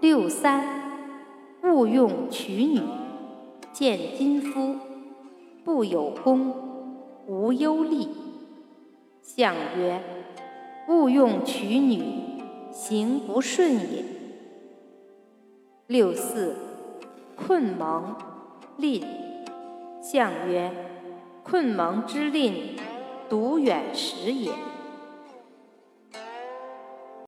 六三，勿用娶女。见金夫，不有功，无忧利。相曰：勿用娶女，行不顺也。六四，困蒙，吝。相曰：困蒙之吝，独远时也。